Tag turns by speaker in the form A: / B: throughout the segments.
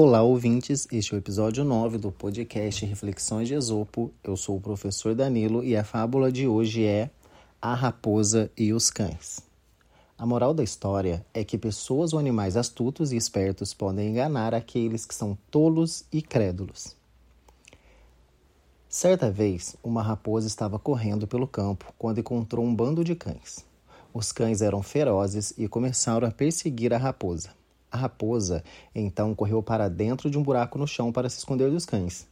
A: Olá, ouvintes. Este é o episódio 9 do podcast Reflexões de Esopo. Eu sou o professor Danilo e a fábula de hoje é A Raposa e os Cães. A moral da história é que pessoas ou animais astutos e espertos podem enganar aqueles que são tolos e crédulos. Certa vez, uma raposa estava correndo pelo campo quando encontrou um bando de cães. Os cães eram ferozes e começaram a perseguir a raposa. A raposa então correu para dentro de um buraco no chão para se esconder dos cães.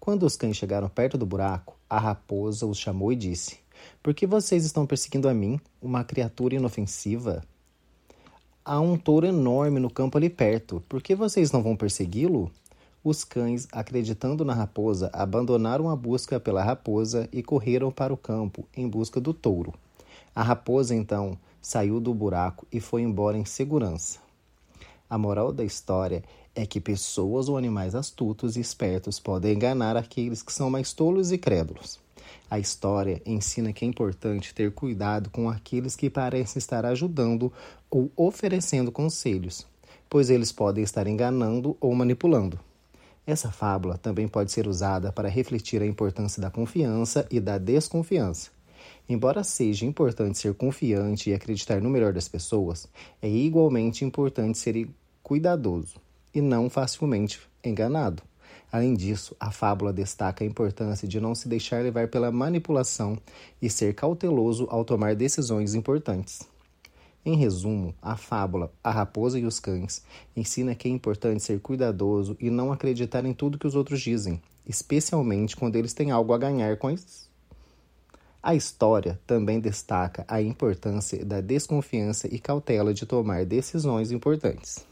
A: Quando os cães chegaram perto do buraco, a raposa os chamou e disse: Por que vocês estão perseguindo a mim, uma criatura inofensiva? Há um touro enorme no campo ali perto. Por que vocês não vão persegui-lo? Os cães, acreditando na raposa, abandonaram a busca pela raposa e correram para o campo em busca do touro. A raposa então saiu do buraco e foi embora em segurança. A moral da história é que pessoas ou animais astutos e espertos podem enganar aqueles que são mais tolos e crédulos. A história ensina que é importante ter cuidado com aqueles que parecem estar ajudando ou oferecendo conselhos, pois eles podem estar enganando ou manipulando. Essa fábula também pode ser usada para refletir a importância da confiança e da desconfiança. Embora seja importante ser confiante e acreditar no melhor das pessoas, é igualmente importante ser cuidadoso e não facilmente enganado. Além disso, a fábula destaca a importância de não se deixar levar pela manipulação e ser cauteloso ao tomar decisões importantes. Em resumo, a fábula A Raposa e os Cães ensina que é importante ser cuidadoso e não acreditar em tudo que os outros dizem, especialmente quando eles têm algo a ganhar com isso. A história também destaca a importância da desconfiança e cautela de tomar decisões importantes.